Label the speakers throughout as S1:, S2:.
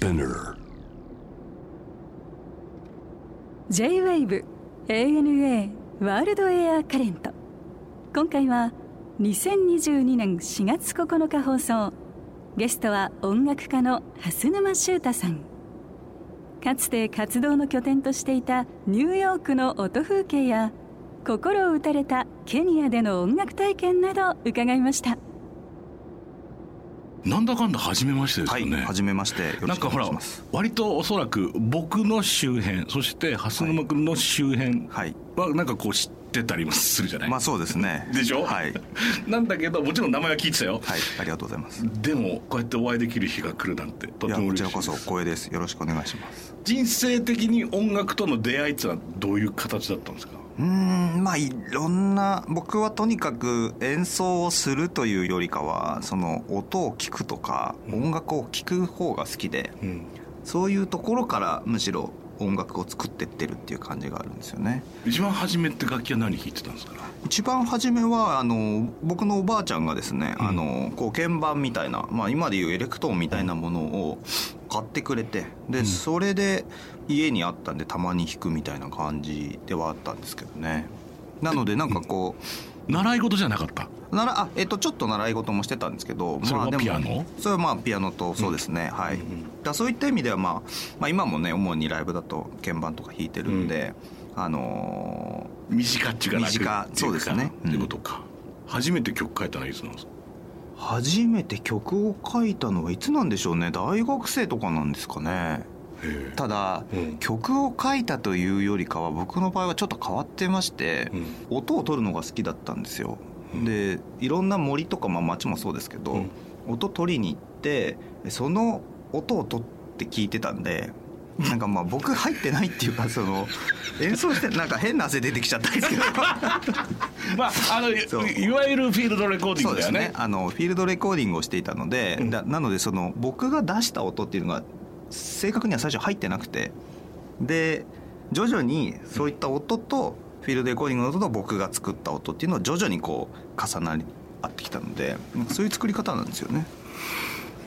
S1: Spinner.
S2: J-WAVE ANA ワールドエアカレント今回は2022年4月9日放送。ゲストは音楽家の蓮沼修太さん。かつて活動の拠点としていたニューヨークの音風景や心を打たれたケニアでの音楽体験など伺いました。
S3: なんだかんだ初めましてですよね。
S4: はい、初めまして。
S3: なんかほら。割とおそらく僕の周辺そして蓮沼君の周辺
S4: は
S3: なんかこう知ってたりもするじゃない、
S4: まあそうですね。
S3: でしょ？
S4: はい。
S3: なんだけどもちろん名前は聞いてたよ、
S4: はい、ありがとうございます。
S3: でもこうやってお会いできる日が来るなんてとても嬉しい
S4: こちらこそ光栄です。よろしくお願いします。
S3: 人生的に音楽との出会いってのはどういう形だったんですか？
S4: うーん、まあいろんな、僕はとにかく演奏をするというよりかは、その音を聞くとか、音楽を聞く方が好きで、
S3: うん。
S4: そういうところからむしろ音楽を作ってってるっていう感じがあるんですよね。
S3: 一番初めって楽器は何弾いてたんですか？
S4: 一番初めはあの僕のおばあちゃんがですね、
S3: うん。
S4: あのこう鍵盤みたいな、まあ、今でいうエレクトーンみたいなものを買ってくれてで、
S3: ん。
S4: それで家にあったんでたまに弾くみたいな感じではあったんですけどね。なのでなんかこ
S3: 習い事じゃなかった？
S4: うならあ、えっと、ちょっと習い事もしてたんですけど
S3: それは
S4: でも
S3: ピアノ？
S4: それはまあピアノとそうですね、はい、
S3: うんうん
S4: だそういった意味では、まあ、まあ今もね主にライブだと鍵盤とか弾いてるんで、あのー
S3: 短っちゅうか楽
S4: 短そうですね。
S3: ってことか、初めて曲書いたのはいつなんですか？
S4: 初めて曲を書いたのはいつなんでしょうね。大学生とかなんですかねただ、
S3: うん。
S4: 曲を書いたというよりかは僕の場合はちょっと変わってまして、
S3: うん。
S4: 音を取るのが好きだったんですよ、
S3: うん。
S4: でいろんな森とか、まあ、街もそうですけど、
S3: うん。
S4: 音取りに行ってその音を取って聞いてたんで なんかまあ僕入ってないっていうかその演奏してなんか変な汗出てきちゃったんですけど。
S3: まああのいわゆるフィールドレコーディングだよね。
S4: ね。あのフィールドレコーディングをしていたので、
S3: うん。
S4: だなのでその僕が出した音っていうのが正確には最初入ってなくて。で徐々にそういった音とフィールドレコーディングの音と僕が作った音っていうのは徐々にこう重なり合ってきたのでそういう作り方なんですよね。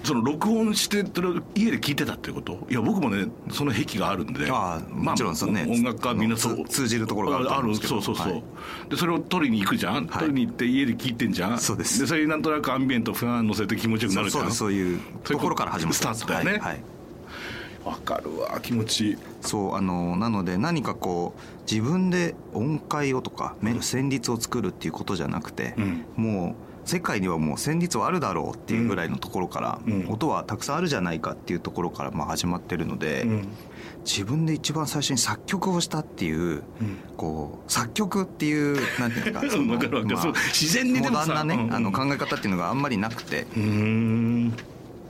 S3: その録音してそれを家で聞いてたっていうこと？いや僕もねその癖があるんで。
S4: ああもちろんそうね。
S3: 音楽家はみんなそう
S4: 通じるところがあるんですけど。
S3: そうそうそう、
S4: はい。
S3: でそれを取りに行くじゃん、取りに行って家で聞いてんじゃん？
S4: そうです。
S3: でそれになんとなくアンビエントファン乗せて気持ちよくなるじゃ
S4: そうんですそういうところから始まったんです
S3: スタートだよね。
S4: はいはい
S3: わかるわ気持ちいい。
S4: そうあのなので何かこう自分で音階をとか旋律を作るっていうことじゃなくて、
S3: うん。
S4: もう世界にはもう旋律はあるだろうっていうぐらいのところから、
S3: うん。
S4: 音はたくさんあるじゃないかっていうところからまあ始まってるので、
S3: うん。
S4: 自分で一番最初に作曲をしたっていう、こう作曲っていうなんていうか その
S3: わかるわかる。そう自然にでもさ
S4: モダンなね、
S3: うん。
S4: あの考え方っていうのがあんまりなくて、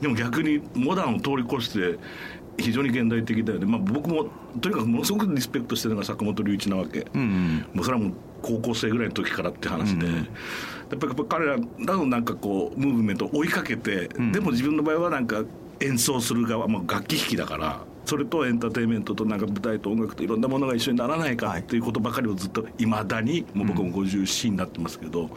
S3: でも逆にモダンを通り越して非常に現代的だよね、まあ、僕もとにかくものすごくリスペクトしてるのが坂本龍一なわけ、
S4: うんうん。
S3: もうそれはもう高校生ぐらいの時からって話で、
S4: うん
S3: やっぱりやっぱ彼らのなんかこうムーブメントを追いかけて、
S4: ん。
S3: でも自分の場合はなんか演奏する側、まあ、楽器弾きだからそれとエンターテインメントとなんか舞台と音楽といろんなものが一緒にならないか
S4: はい。
S3: っていうことばかりをずっといまだにもう僕も54になってますけど、考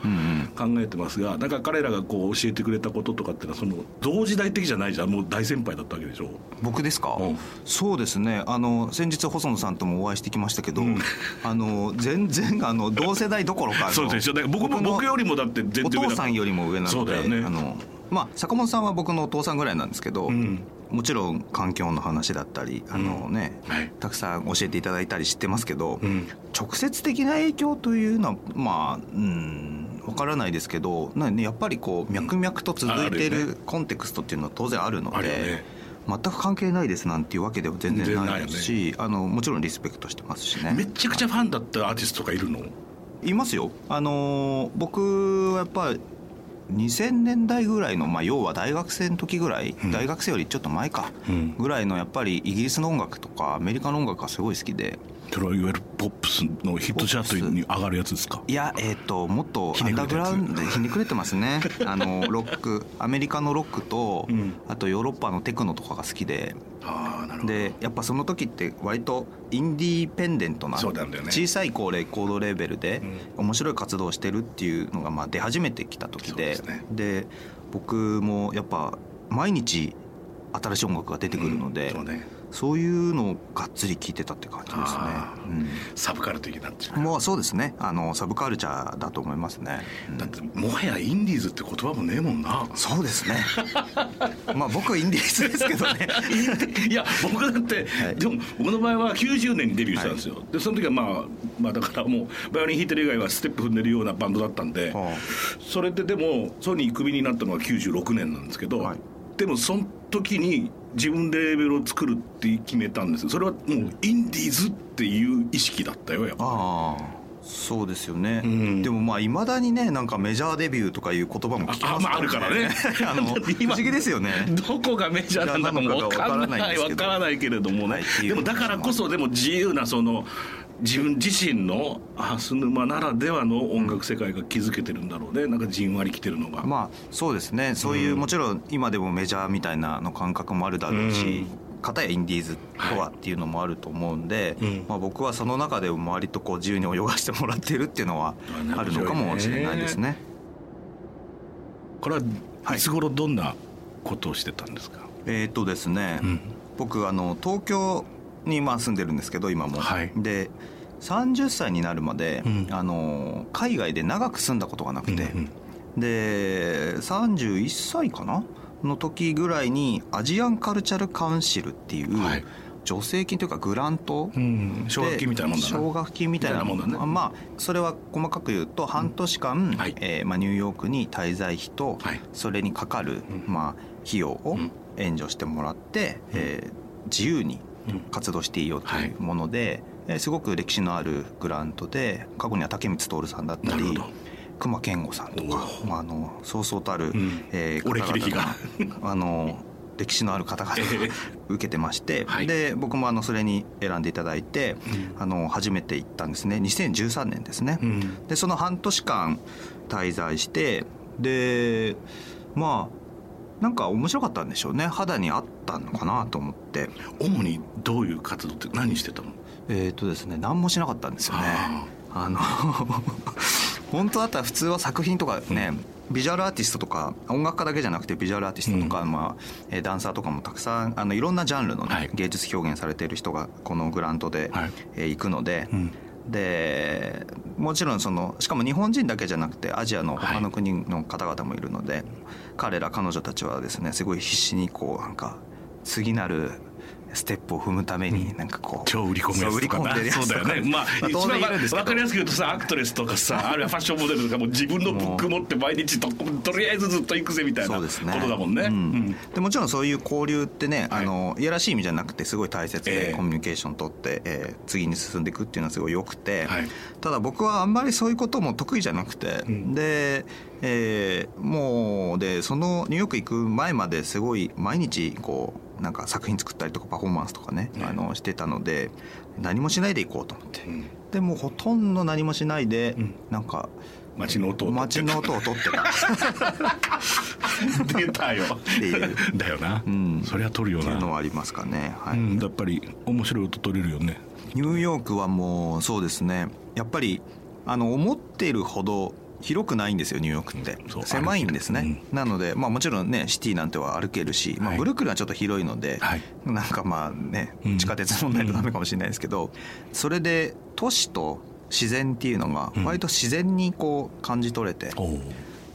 S3: えてますがなんか彼らがこう教えてくれたこととかっていうのはその同時代的じゃないじゃん。もう大先輩だったわけでしょ。
S4: 僕ですか、
S3: うん。
S4: そうですね。あの先日細野さんともお会いしてきましたけど、
S3: ん。
S4: あの全然あの同世代どころか
S3: そうでしょだから僕も
S4: の
S3: 僕よりもだって全然
S4: お父さんよりも上なので、
S3: そうだよね。
S4: あのまあ坂本さんは僕のお父さんぐらいなんですけど、
S3: うん
S4: もちろん環境の話だったりあのね、
S3: はい。
S4: たくさん教えていただいたり知ってますけど、
S3: うん。
S4: 直接的な影響というのはまあうんわからないですけどなやっぱりこう脈々と続いて
S3: ある
S4: コンテクストっていうのは当然あるので、全く関係ないですなんていうわけでは全然ないですし、あのもちろんリスペクトしてますしね。
S3: めちゃくちゃファンだったアーティストとかいるの？
S4: いますよ。あのー僕はやっぱり2000年代ぐらいの、まあ、要は大学生の時ぐらい、
S3: うん。
S4: 大学生よりちょっと前か、
S3: うん。
S4: ぐらいのやっぱりイギリスの音楽とかアメリカの音楽がすごい好きで
S3: それはいわゆるポップスのヒットチャートに上がるやつですか？
S4: いやえっ、ともっとアンダーグラウンドひねくれてますね。あのロックアメリカのロックと、
S3: うん。
S4: あとヨーロッパのテクノとかが好きで。でやっぱその時って割とインディーペンデントな小さいこうレコードレーベルで面白い活動をしてるっていうのがまあ出始めてきた時で。
S3: で
S4: 僕もやっぱ毎日新しい音楽が出てくるので、
S3: そうね
S4: そういうのをがっつり聴いてたって感じですね。
S3: あ、
S4: うん。
S3: サブカル的なっていう。か
S4: もうそうですね。あのサブカルチャーだと思いますね、うん。
S3: だってもはやインディーズって言葉もねえもんな。
S4: そうですね。まあ僕はインディーズですけどね。
S3: いや僕だって、
S4: はい。
S3: でも僕の場合は90年にデビューしたんですよ、でその時はまあまあだからもうバイオリン弾いてる以外はステップ踏んでるようなバンドだったんで、
S4: は
S3: それででもソニークビになったのは96年なんですけど、
S4: はい。
S3: でもその時に自分でレーベルを作るって決めたんです。よそれはもうインディーズっていう意識だったよやっぱ
S4: ああそうですよね、
S3: うん。
S4: でもまあいまだにねなんかメジャーデビューとかいう言葉も聞きます
S3: あまああるからね。
S4: あの 不
S3: 今
S4: 思議ですよね。
S3: どこがメジャーなんだかも分か
S4: らない。
S3: 分からないけれどもね、
S4: はい
S3: でもだからこそでも自由なその自分自身の蓮沼ならではの音楽世界が築けてるんだろうね。なんかじんわりきてるのが、
S4: まあそうですね。そういう、
S3: うん。
S4: もちろん今でもメジャーみたいなの感覚もあるだろうし、片やインディーズとはっていうのもあると思うんで、
S3: うん。
S4: まあ、僕はその中でも割とこう自由に泳がしてもらってるっていうのは
S3: あ
S4: あるのかもしれないですね。
S3: これは
S4: はい。
S3: いつ頃どんなことをしてたんですか、
S4: えーっとですね、
S3: うん。
S4: 僕あの東京にまあ住んでるんですけど今も、
S3: はい。
S4: で30歳になるまで、
S3: うん。
S4: あの海外で長く住んだことがなくて、
S3: うん
S4: で31歳かな？の時ぐらいにアジアンカルチャルカウンシルっていう、
S3: はい。
S4: 助成金というかグラント
S3: うん奨学金みたいなもんだな。
S4: 奨学金みたいなもん
S3: だね。
S4: まあそれは細かく言うと半年間、
S3: はい。
S4: えーまあ、ニューヨークに滞在費と、
S3: はい。
S4: それにかかる、
S3: うん。
S4: まあ、費用を
S3: うん。
S4: 援助してもらって、えー自由に
S3: うん
S4: 活動していいよというもので、えーすごく歴史のあるグラントで過去には竹光徹さんだったり隈研吾さんとか
S3: お、
S4: まあ、あのそうそうたる、
S3: ん。
S4: えー方々があの歴史のある方々が
S3: ええ
S4: 受けてまして、
S3: はい。
S4: で僕もあのそれに選んでいただいて、あの初めて行ったんですね。2013年ですね、
S3: うん。
S4: でその半年間滞在してでまあなんか面白かったんでしょうね。肌に合ったのかなと思って。
S3: 主にどういう活動って何してたの？
S4: えっ、とですね何もしなかったんですよね。
S3: あ
S4: あの 本当だったら普通は作品とかね、ビジュアルアーティストとか音楽家だけじゃなくてビジュアルアーティストとか、まあえーダンサーとかもたくさんあのいろんなジャンルのね、
S3: はい。
S4: 芸術表現されている人がこのグラントで、
S3: はい。
S4: えー行くので、
S3: うん
S4: でもちろんそのしかも日本人だけじゃなくてアジアの他の国の方々もいるので、彼ら彼女たちはですねすごい必死にこうなんか次なるステップを踏むためになんかこう、
S3: 超売り込むやつとか。そうだよね。まあ一番わかりやすく言うとさアクトレスとかさあるいはファッションモデルとかも自分のブック持って毎日ととりあえずずっと行くぜみたいなこ
S4: そうですね。
S3: とだもんね、
S4: うん。
S3: うん。
S4: でもちろんそういう交流ってね、
S3: はい。
S4: あのいやらしい意味じゃなくてすごい大切で、
S3: ええ。
S4: コミュニケーション取って、えー次に進んでいくっていうのはすごい良くて、
S3: はい。
S4: ただ僕はあんまりそういうことも得意じゃなくて、
S3: ん。
S4: で、えーもうでそのニューヨーク行く前まですごい毎日こうなんか作品作ったりとかパフォーマンスとかね、
S3: ね。
S4: あのしてたので何もしないで行こうと思って、
S3: うん。
S4: でもうほとんど何もしないで、
S3: ん。
S4: なんか
S3: 街の音を
S4: 街の音を取ってた。
S3: 出たよ。
S4: ていう。
S3: だよな、
S4: ん。
S3: そりゃ取るよ
S4: っていうの
S3: な、
S4: はありますかね。はい。
S3: うん、やっぱり面白い音取れるよね。
S4: ニューヨークはもうそうですね。やっぱりあの思っているほど広くないんですよニューヨークって。狭いんですね、なので、まあ、もちろんねシティなんては歩けるし、まあ、
S3: はい。
S4: ブルックリンはちょっと広いので、
S3: はい。
S4: なんかまあね
S3: うん。
S4: 地下鉄乗んないとダメかもしれないですけど、それで都市と自然っていうのが
S3: うん。
S4: 割と自然にこう感じ取れて、
S3: おお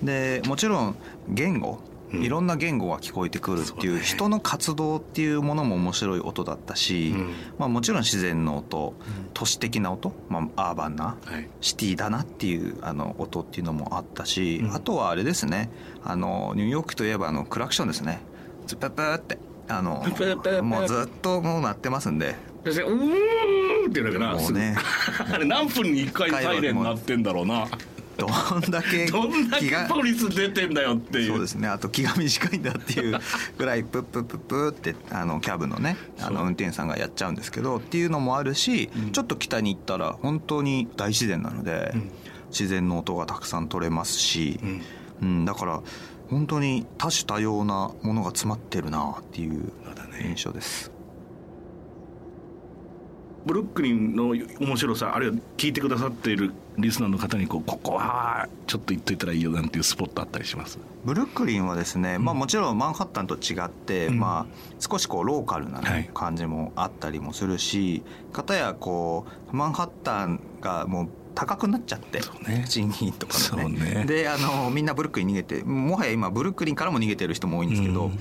S4: でもちろん言語
S3: うん
S4: いろんな言語が聞こえてくるっていう人の活動っていうものも面白い音だったし、
S3: うん。
S4: まあ、もちろん自然の音都市的な音、まあ、アーバンな
S3: はい。
S4: シティだなっていうあの音っていうのもあったし、
S3: うん。
S4: あとはあれですねあのニューヨークといえばあのクラクションですね。ズププーってあのもうずっともう鳴ってますんで
S3: 先生うーんって言うだけな
S4: もうね
S3: あれ何分に1回サイレン鳴ってんだろうな
S4: どんだけ
S3: どんだけポリス出てんだよっていう。
S4: そうですね。あと気が短いんだっていう。ぐらいプップップップーってあのキャブのねあの運転手さんがやっちゃうんですけどっていうのもあるし、ちょっと北に行ったら本当に大自然なので、
S3: ん。
S4: 自然の音がたくさん取れますし、
S3: うん。
S4: うん、だから本当に多種多様なものが詰まってるなっていう印象です。
S3: ブルックリンの面白さあるいは聞いてくださっているリスナーの方にこうここはちょっと言っといたらいいよなんていうスポットあったりします？
S4: ブルックリンはですね、まあ、もちろんマンハッタンと違って、
S3: うん。
S4: まあ、少しこうローカルなね、
S3: はい。
S4: 感じもあったりもするし片やこうマンハッタンがもう高くなっちゃって、
S3: ね。
S4: 賃金とかね。
S3: ね。
S4: であのみんなブルックリン逃げてもはや今ブルックリンからも逃げてる人も多いんですけど、
S3: うん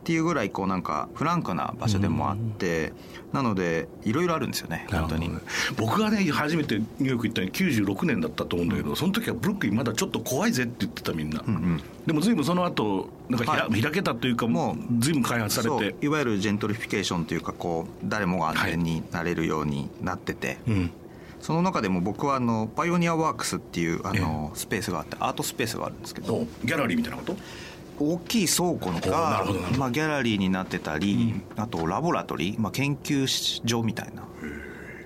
S4: っていうぐらいこうなんかフランクな場所でもあって、なのでいろいろあるんですよね本当に。
S3: 僕がね初めてニューヨーク行ったの96年だったと思うんだけど、その時はブルックリンまだちょっと怖いぜって言ってたみんな、
S4: うんうん。
S3: でも随分その後なんか開けたというかもう随分開発されて。
S4: いわゆるジェントリフィケーションというかこう誰もが安全になれるようになってて、
S3: うん。
S4: その中でも僕はあのパイオニアワークスっていうあのスペースがあってアートスペースがあるんですけど。
S3: おギャラリーみたいなこと？
S4: 大きい倉庫がまあ、ギャラリーになってたり、あとラボラトリー、まあ、研究所みたいな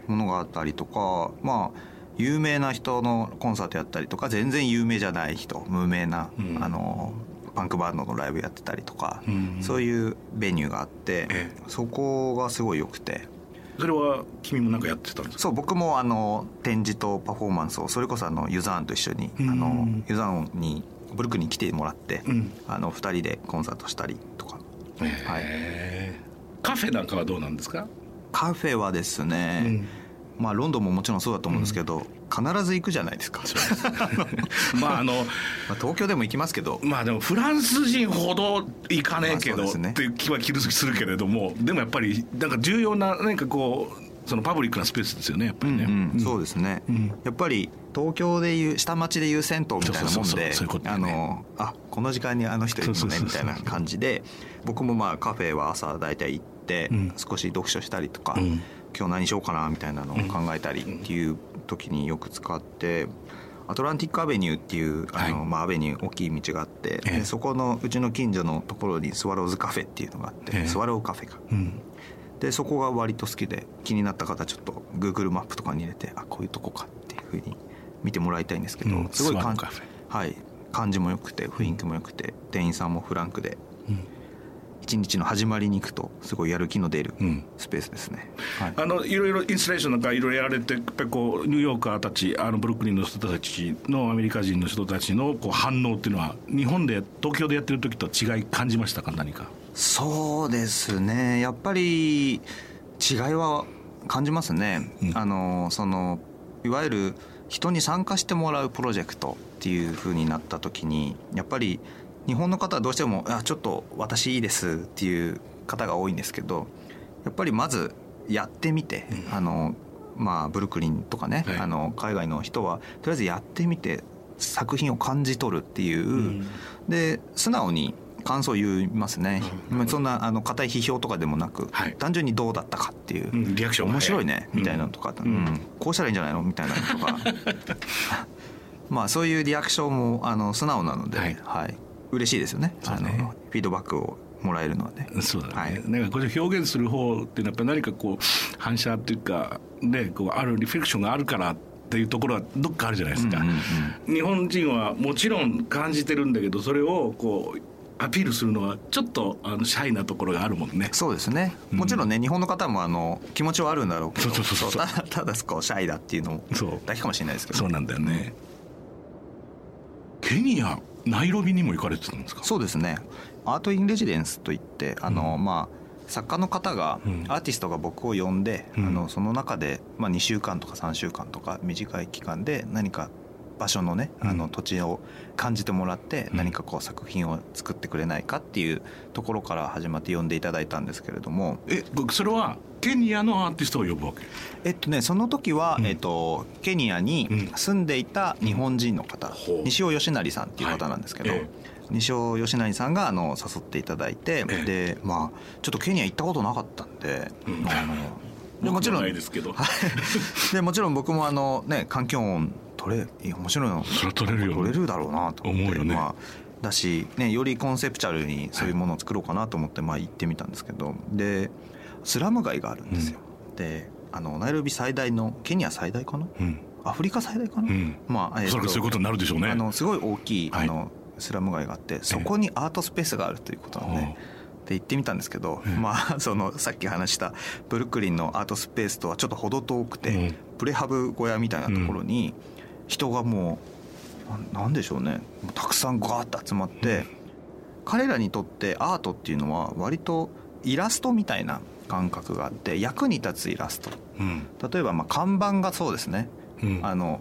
S4: ものがあったりとかまあ有名な人のコンサートやったりとか全然有名じゃない人無名な、
S3: うん。
S4: あのパンクバンドのライブやってたりとか、
S3: うん
S4: そういうベニューがあって、
S3: え
S4: そこがすごい良くて。
S3: それは君もなんかやってたんですか？
S4: そう僕もあの展示とパフォーマンスをそれこそあのユザーンと一緒に、
S3: うん。
S4: あのユザーンにブルックに来てもらって、
S3: うん。
S4: あの2人でコンサートしたりとか。
S3: へー。カフェなんかはどうなんですか、
S4: カフェはですね、まあロンドンももちろんそうだと思うんですけど、必ず行くじゃないですか。
S3: まああの
S4: まあ東京でも行きますけど。
S3: まあでもフランス人ほど行かねえけど、
S4: まあね。
S3: っていう気は気するけれどもでもやっぱりなんか重要な何かこうそのパブリックなスペースですよねやっぱりね、
S4: うん。うん。そうですね、
S3: うん。
S4: やっぱり東京でいう下町でいう銭湯みたいなもんであのあこの時間にあの人いるのねみたいな感じで僕もまあカフェは朝大体行って
S3: うん。
S4: 少し読書したりとか、
S3: うん。
S4: 今日何しようかなみたいなのを考えたりっていう時によく使って。アトランティックアベニューっていうあの、
S3: はい。
S4: まあ、アベニュー大きい道があって、
S3: え
S4: そこのうちの近所のところにスワローズカフェっていうのがあって、
S3: ええ。
S4: スワローカフェが
S3: うん。
S4: でそこが割と好きで気になった方ちょっと Google マップとかに入れてあこういうとこかっていうふうに見てもらいたいんですけど、
S3: うん。
S4: すごいかん
S3: スワローカフェ。
S4: はい。感じも良くて雰囲気も良くて、店員さんもフランクで
S3: うん。
S4: 一日の始まりに行くとすごいやる気の出る
S3: うん。
S4: スペースですね、はい。
S3: あのいろいろインスタレーションなんかいろいろやられてやっぱりこうニューヨーカーたちあのブルックリンの人たちのアメリカ人の人たちのこう反応っていうのは日本で東京でやってる時と違い感じましたか何か？
S4: そうですね。やっぱり違いは感じますね、
S3: うん。
S4: あのそのいわゆる人に参加してもらうプロジェクトっていう風になった時にやっぱり日本の方はどうしても「あちょっと私いいです」っていう方が多いんですけどやっぱりまずやってみて、あのまあブルックリンとかね、
S3: はい。
S4: あの海外の人はとりあえずやってみて作品を感じ取るっていう、
S3: ん。
S4: で素直に感想を言いますね、まあそんなあの硬い批評とかでもなく、
S3: はい。
S4: 単純にどうだったかっていう、
S3: うんリアクションが
S4: 面白い
S3: 早
S4: ねみたいなのとか、
S3: うん。
S4: うん。こうしたらいいんじゃないの？みたいなのとか。まあそういうリアクションもあの素直なので、
S3: は
S4: はい。い嬉しいですよね。
S3: ね。
S4: あのフィードバックをもらえるのはね。
S3: そうだね、
S4: はい。
S3: なんかこれ表現する方っていうのはやっぱり何かこう反射っていうかねこうあるリフレクションがあるからっていうところはどっかあるじゃないですか、
S4: うんうん。
S3: 日本人はもちろん感じてるんだけどそれをこうアピールするのはちょっとあのシャイなところがあるもんね。
S4: そうですね。もちろんね、日本の方もあの気持ちはあるんだろうけどただただこうシャイだっていうの
S3: そう。
S4: だけかもしれないですけど。
S3: そうなんだよね。ケニアナイロビにも行かれてたんですか？
S4: そうですね。アート・イン・レジデンスといってあの、まあ作家の方が、
S3: うん。
S4: アーティストが僕を呼んで、
S3: うん。
S4: あのその中で、まあ、2週間とか3週間とか短い期間で何か場所のねあ
S3: うん。
S4: の土地を感じてもらって
S3: うん。
S4: 何かこう作品を作ってくれないかっていうところから始まって呼んでいただいたんですけれども。
S3: えそれはケニアのアーティストを呼ぶわけ？
S4: えっとねその時は、
S3: うん。
S4: えっと、ケニアに
S3: うん。
S4: 住んでいた日本人の方、
S3: ほう。
S4: 西尾義成さんっていう方なんですけど、
S3: はい。え
S4: 西尾義成さんがあの誘っていただいて、
S3: ええ。
S4: でまあちょっとケニア行ったことなかったんで、
S3: うん。
S4: あの でもちろん
S3: 僕ないですけど。
S4: でもちろん僕もあのね環境音取れ面白いの？
S3: それは取れるよ。ね
S4: 取れるだろうなと思
S3: うよね。
S4: まあだし、ね、よりコンセプチャルにそういうものを作ろうかなと思って、まあ、行ってみたんですけど。でスラム街があるんですよ、であのナイロビ最大のケニア最大かな？
S3: うん。
S4: アフリカ最大かな、
S3: うん。
S4: まあ、えー
S3: そらくそういうことになるでしょうね。
S4: あのすごい大きい、
S3: はい。
S4: あのスラム街があってそこにアートスペースがあるということなんで、で行ってみたんですけど、
S3: ええ。
S4: まあ そのさっき話したブルックリンのアートスペースとはちょっと程遠くて、
S3: うん。
S4: プレハブ小屋みたいなところに、人がもうななんでしょうね。たくさんガーッと集まって、彼らにとってアートっていうのは割とイラストみたいな感覚があって役に立つイラスト。
S3: うん。
S4: 例えばまあ看板がそうですね、
S3: うん。
S4: あの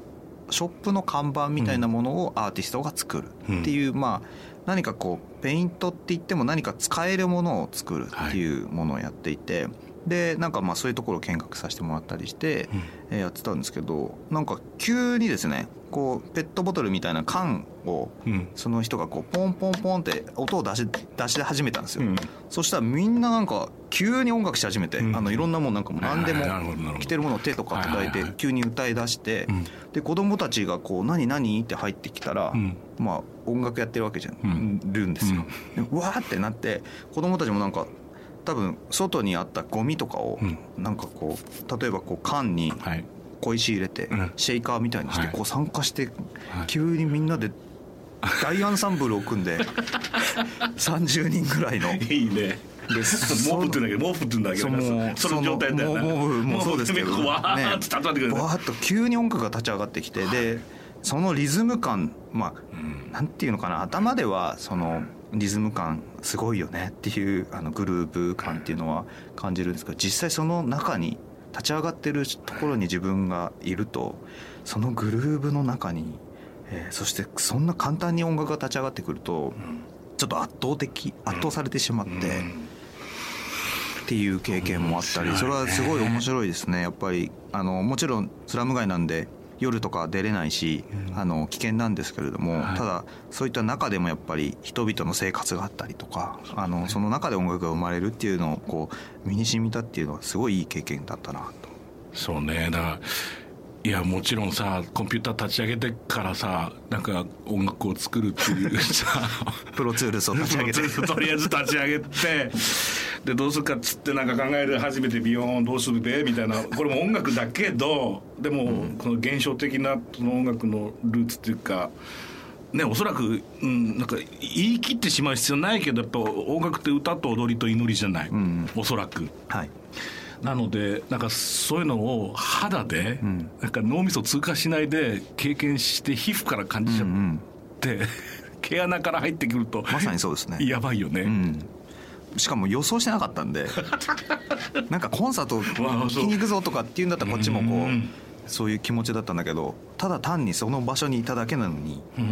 S4: ショップの看板みたいなものをアーティストが作る。っていう、まあ何かこうペイントって言っても何か使えるものを作るっていうものをやっていて、でなんかまあそういうところを見学させてもらったりして、えーやってたんですけどなんか急にですねこうペットボトルみたいな缶を
S3: うん。
S4: その人がこうポンポンポンって音を出し出し始めたんですよ、
S3: うん。
S4: そしたらみんななんか急に音楽し始めて、
S3: うん。
S4: あのいろんなもんなんかもう何でも着てるものを手とか叩いて急に歌い出して、
S3: うん。
S4: で子供たちがこう「何何?」って入ってきたら、
S3: うん。
S4: まあ音楽やってるわけじゃん、
S3: うん。
S4: るんですよ、でわーってなって子供たちもなんか多分外にあったゴミとかを
S3: うん。
S4: なんかこう例えばこう缶に
S3: はい。
S4: 小石入れて
S3: うん。
S4: シェイカーみたいにして
S3: はい。
S4: こう参加して
S3: はい。
S4: 急にみんなで大アンサンブルを組んで 30人ぐらいの
S3: いいね。
S4: で
S3: モブって言うんだけどモブって言うんだけど
S4: そ
S3: の状態だよな。
S4: そのモブもそうですけど。
S3: わーって叩いてくる
S4: バーッと急に音楽が立ち上がってきてでそのリズム感ま
S3: うん。
S4: あなんていうのかな頭ではそのリズム感すごいよねっていうあのグループ感っていうのは感じるんですけど実際その中に立ち上がってるところに自分がいるとそのグルーブの中に、えーそしてそんな簡単に音楽が立ち上がってくるとちょっと圧倒的圧倒されてしまって。っていう経験もあったりそれはすごい面白いですね。やっぱりあのもちろんスラム街なんで夜とか出れないし、あの危険なんですけれども、
S3: はい。
S4: ただそういった中でもやっぱり人々の生活があったりとかあのその中で音楽が生まれるっていうのをこう身に染みたっていうのはすごいいい経験だったなと。
S3: そうね。だからいやもちろんさコンピューター立ち上げてからさなんか音楽を作るっていう さ
S4: プロツールスを立ち上げて。
S3: とりあえず立ち上げてでどうするかっつってなんか考える初めてビヨーンどうするべみたいな。これも音楽だけどでもこの現象的なその音楽のルーツっていうかねおそらく、うん、なんか言い切ってしまう必要ないけどやっぱ音楽って歌と踊りと祈りじゃない、
S4: ん。
S3: おそらく。
S4: はい
S3: なのでなんかそういうのを肌で、
S4: ん。
S3: なんか脳みそ通過しないで経験して皮膚から感じちゃっ
S4: うんうん。
S3: て、毛穴から入ってくると
S4: まさにそうですね。
S3: やばいよね、
S4: うん。しかも予想してなかったんで なんかコンサート聞きに行くぞとかっていうんだったらこっちもこ
S3: う
S4: うんそういう気持ちだったんだけどただ単にその場所にいただけなのに
S3: うん。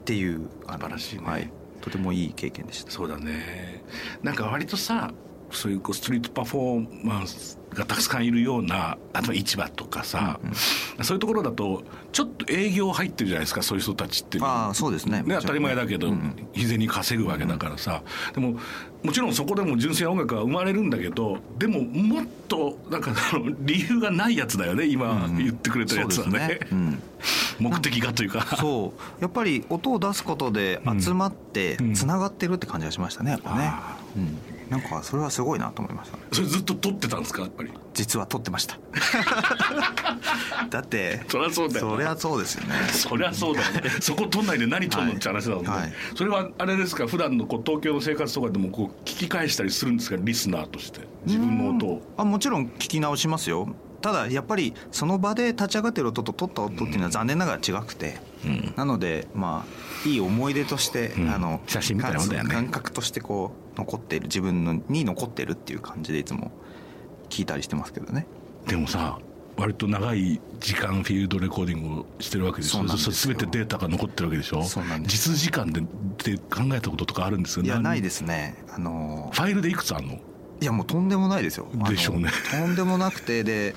S4: っていう
S3: 素晴らしいね。
S4: はい、とてもいい経験でした。
S3: そうだね。なんか割とさそういうこうストリートパフォーマンスがたくさんいるようなあと市場とかさ、そういうところだとちょっと営業入ってるじゃないですかそういう人たちって。
S4: ああそうですね。
S3: ね、当たり前だけど、日銭稼ぐわけだからさ、でももちろんそこでも純粋な音楽が生まれるんだけどでももっとなんか理由がないやつだよね今言ってくれたやつはね,、目的がというか。
S4: そう。やっぱり音を出すことで集まって
S3: うん。
S4: つながってるって感じがしましたねやっぱね。
S3: あ、
S4: うん、なんかそれはすごいなと思いました
S3: それずっと撮ってたんですか？やっぱり。
S4: 実は撮ってました。だって
S3: そりゃそうだよ
S4: そりゃそうですよね。
S3: そりゃそうだよね。そこ撮んないで何撮んのって話だもんね、
S4: はい。
S3: それはあれですか？普段のこう東京の生活とかでもこう聞き返したりするんですか？リスナーとして。自分の音を。
S4: あもちろん聞き直しますよ。ただやっぱりその場で立ち上がってる音と撮った音っていうのは残念ながら違くて、なのでまあいい思い出として、
S3: うん。
S4: あの
S3: 写真みたいなもんだよね。
S4: 感覚としてこう残っている自分のに残ってるっていう感じでいつも聞いたりしてますけどね。
S3: でもさ割と長い時間フィールドレコーディングをしてるわけで
S4: すよ。
S3: 全てデータが残ってるわけでしょ。
S4: そうなんです。
S3: 実時間でで考えたこととかあるんですよ
S4: いやない
S3: で
S4: ですね。あの
S3: ファイルでいくつあるの？
S4: いやもうとんでもないですよ。
S3: でしょうね。
S4: とんでもなくてで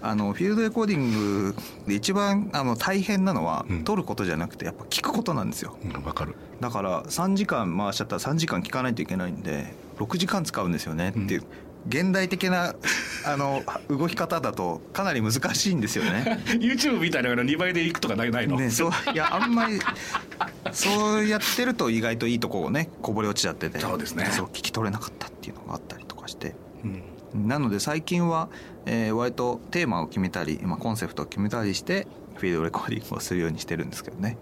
S4: あのフィールドレコーディングで一番あの大変なのは、
S3: うん。
S4: 撮ることじゃなくてやっぱ聞くことなんですよ。
S3: うんわかる。
S4: だから3時間回しちゃったら3時間聞かないといけないんで6時間使うんですよねっていう、現代的なあの動き方だとかなり難しいんですよね。
S3: YouTube みたいなの2倍でいくとかないないの、
S4: ね、そういやあんまりそうやってると意外といいとこをねこぼれ落ちちゃってて
S3: そうですね。
S4: そう聞き取れなかったっていうのがあったりして。
S3: うん。
S4: なので最近は、えー割とテーマを決めたり、まあ、コンセプトを決めたりしてフィールドレコーディングをするようにしてるんですけどね。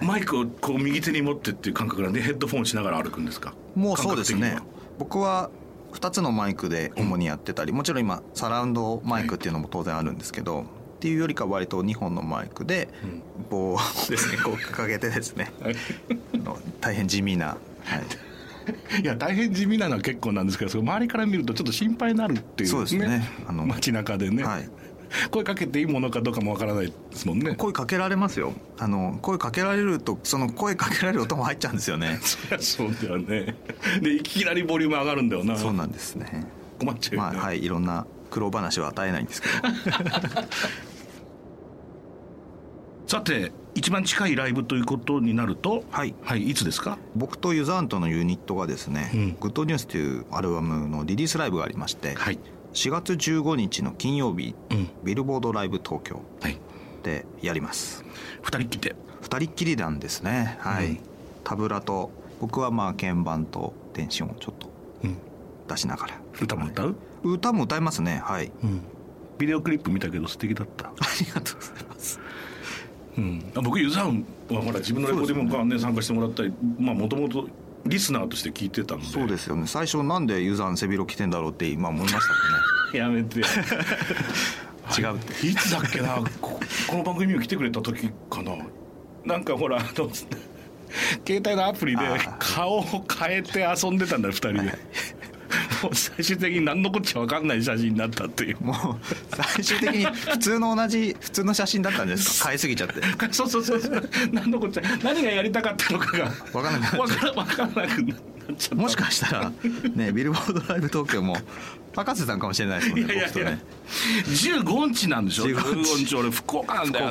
S3: マイクをこう右手に持ってっていう感覚なんでヘッドフォンしながら歩くんですか？
S4: もうそうですね。僕は2つのマイクで主にやってたり、もちろん今サラウンドマイクっていうのも当然あるんですけど、っていうよりかは割と2本のマイクで棒をですね。こう掲げてですね。大変地味な、はい、
S3: いや大変地味なのは結構なんですけど周りから見るとちょっと心配になるっていう
S4: そうですね。あの
S3: 街中でね、
S4: はい。
S3: 声かけていいものかどうかもわからないですもんね。
S4: 声かけられますよ。あの声かけられるとその声かけられる音も入っちゃうんですよね。
S3: そりゃそうだよね。でいきなりボリューム上がるんだよな。
S4: そうなんですね。
S3: 困っちゃうよね、
S4: まあはいいろんな苦労話は与えないんですけど。
S3: さて一番近いライブということになると
S4: はい。
S3: はい、いつですか？
S4: 僕とユザントのユニットがですね「
S3: うん。
S4: グッドニュース」というアルバムのリリースライブがありまして、
S3: はい。
S4: 4月15日の金曜日、
S3: うん。
S4: ビルボードライブ東京
S3: はい。
S4: でやります。
S3: 二人っきりで？
S4: 二人っきりなんですね。はい、
S3: うん。
S4: タブラと僕はまあ鍵盤と電子音をちょっと
S3: うん。
S4: 出しながら。
S3: 歌も歌う、
S4: 歌も歌いますね。はい。
S3: うん。ビデオクリップ見たけど素敵だった。
S4: ありがとうございます
S3: うん、あ僕ユザンはほら自分のレコーディングからね。参加してもらったりまあもともとリスナーとして聞いてたので。
S4: そうですよね。最初なんでユザン背広着てんだろうって今思いましたけ
S3: やめて
S4: 違う。って
S3: いつだっけな？ここの番組に来てくれた時かな。なんかほらあの携帯のアプリで顔を変えて遊んでたんだよ2人で、もう最終的に何のこっちゃ分かんない写真になったっていう
S4: もう最終的に普通の同じ普通の写真だったんですか？変えすぎちゃって。
S3: そうそうそうそう。何のこっちゃ何がやりたかったのかが。
S4: 分かんなくなっ
S3: 分からなくなっちゃった
S4: もしかしたらねビルボードライブ東京も博士さんかもしれないですもんね
S3: いやいやいや。
S4: ね。
S3: 15日なんでしょ
S4: ？15
S3: 15日俺福岡なんだよな。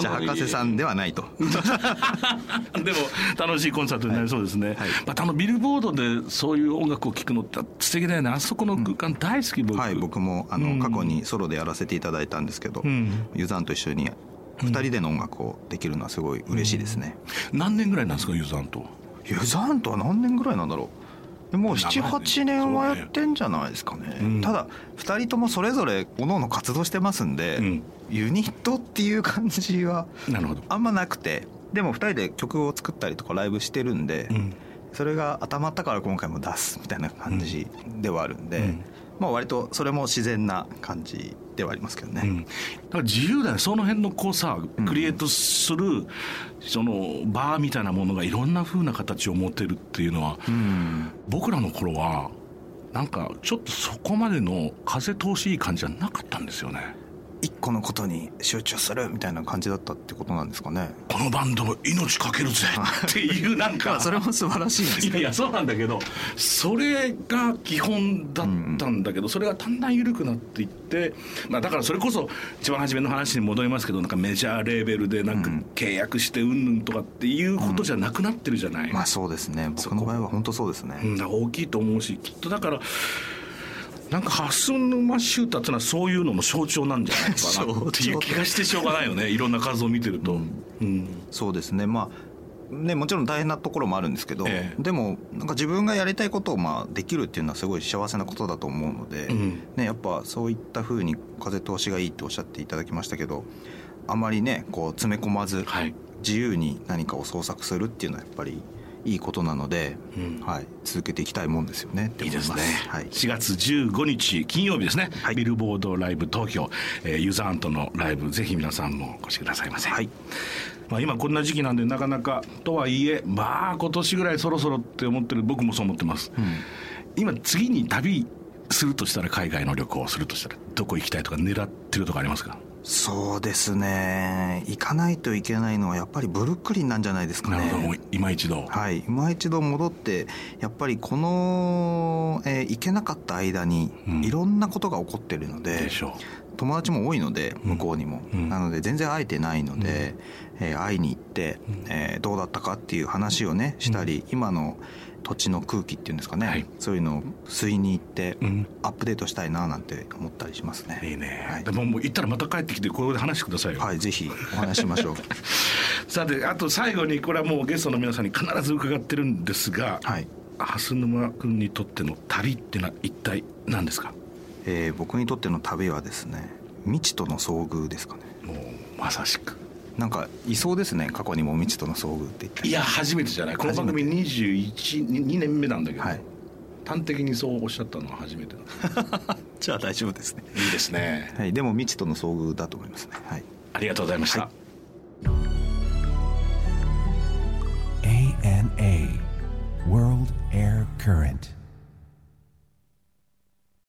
S4: じゃあ博士さんではないと。
S3: でも楽しいコンサートになりそうですね、
S4: はい。
S3: またあのビルボードでそういう音楽を聴くのって素敵だよね。あそこの空間大好き僕、
S4: はい僕もあの、
S3: うん。
S4: 過去にソロでやらせていただいたんですけど、
S3: うん。
S4: ユザンと一緒に2人での音楽をできるのはすごい嬉しいですね、
S3: 何年ぐらいなんですかユーザンと？
S4: ユザンとは何年ぐらいなんだろう？でもう78年はやってんじゃないですかね。
S3: うん。
S4: ただ2人ともそれぞれ各々活動してますんで、
S3: うん。
S4: ユニットっていう感じはあんまなくて。でも2人で曲を作ったりとかライブしてるんで、
S3: うん。
S4: それが頭ったから今回も出すみたいな感じではあるんで、
S3: うん
S4: まあ割とそれも自然な感じではありますけどね、
S3: うん、だから自由だよその辺のこうさクリエイトするそのバーみたいなものがいろんな風な形を持てるっていうのは、
S4: うん。
S3: 僕らの頃はなんかちょっとそこまでの風通しいい感じじゃなかったんですよね
S4: 一個のことに集中するみたいな感じだったってことなんですかね。
S3: このバンド命かけるぜ。っていうなん
S4: ま
S3: か
S4: あそれも素晴らしいんですけど
S3: いやいやそうなんだけどそれが基本だったんだけど、それがだんだん緩くなっていって、まあ、だからそれこそ一番初めの話に戻りますけどなんかメジャーレーベルでなんか
S4: うん。
S3: 契約してうんぬんとかっていうことじゃなくなってるじゃない、
S4: まあそうですね僕の場合は本当そうですね、
S3: うん、大きいと思うしきっとだからなんか蓮沼シューターっていうのはそういうのの象徴なんじゃないかなっていう気がしてしょうがないよね。いろんな数を見てると。うん。
S4: そうですね。まあね、もちろん大変なところもあるんですけど、
S3: ええ。
S4: でもなんか自分がやりたいことをまあできるっていうのはすごい幸せなことだと思うので、
S3: うん。
S4: ね、やっぱそういったふうに風通しがいいっておっしゃっていただきましたけどあまりねこう詰め込まず
S3: はい。
S4: 自由に何かを創作するっていうのはやっぱりいいことなので、
S3: うん。
S4: はい、続けていきたいもんですよね。い
S3: いいでね、
S4: はい、
S3: 4月15日金曜日ですね、
S4: はい。
S3: ビルボードライブ東京、えーユザーンとのライブぜひ皆さんもお越しくださいませ、
S4: はい。
S3: まあ、今こんな時期なんでなかなかとはいえまあ今年ぐらいそろそろって思ってる僕もそう思ってます、今次に旅するとしたら海外の旅行をするとしたらどこ行きたいとか狙ってるとかありますか？
S4: そうですね。行かないといけないのはやっぱりブルックリンなんじゃないですかね。
S3: なるほど今一度、
S4: はい、今一度戻ってやっぱりこの、えー行けなかった間に
S3: うん。
S4: いろんなことが起こってるので,、
S3: でしょ
S4: 友達も多いので向こうにも、
S3: うん。
S4: なので全然会えてないので、えー会いに行って、えーどうだったかっていう話をねしたり、今の土地の空気っていうんですかね、
S3: はい。
S4: そういうのを吸いに行って、
S3: う、うん、
S4: アップデートしたいななんて思ったりしますね。
S3: いいね、
S4: はい。
S3: でももう行ったらまた帰ってきてここで話してくださいよ、
S4: はい、ぜひお話ししましょう。
S3: さてあと最後にこれはもうゲストの皆さんに必ず伺ってるんですが、
S4: はい、
S3: 蓮沼君にとっての旅ってのは一体何ですか？
S4: えー僕にとっての旅はですね未知との遭遇ですかね。
S3: もうまさしく
S4: なんかいそうですね過去にも未知との遭遇って言って
S3: いや初めてじゃない。この番組212年目なんだけど、
S4: はい、
S3: 端的にそうおっしゃったのは初めてだ。
S4: じゃあ大丈夫ですね。
S3: いいですね、
S4: はい、でも未知との遭遇だと思いますね、はい、
S3: ありがとうございました、
S4: はい、
S1: ANA World Air Current.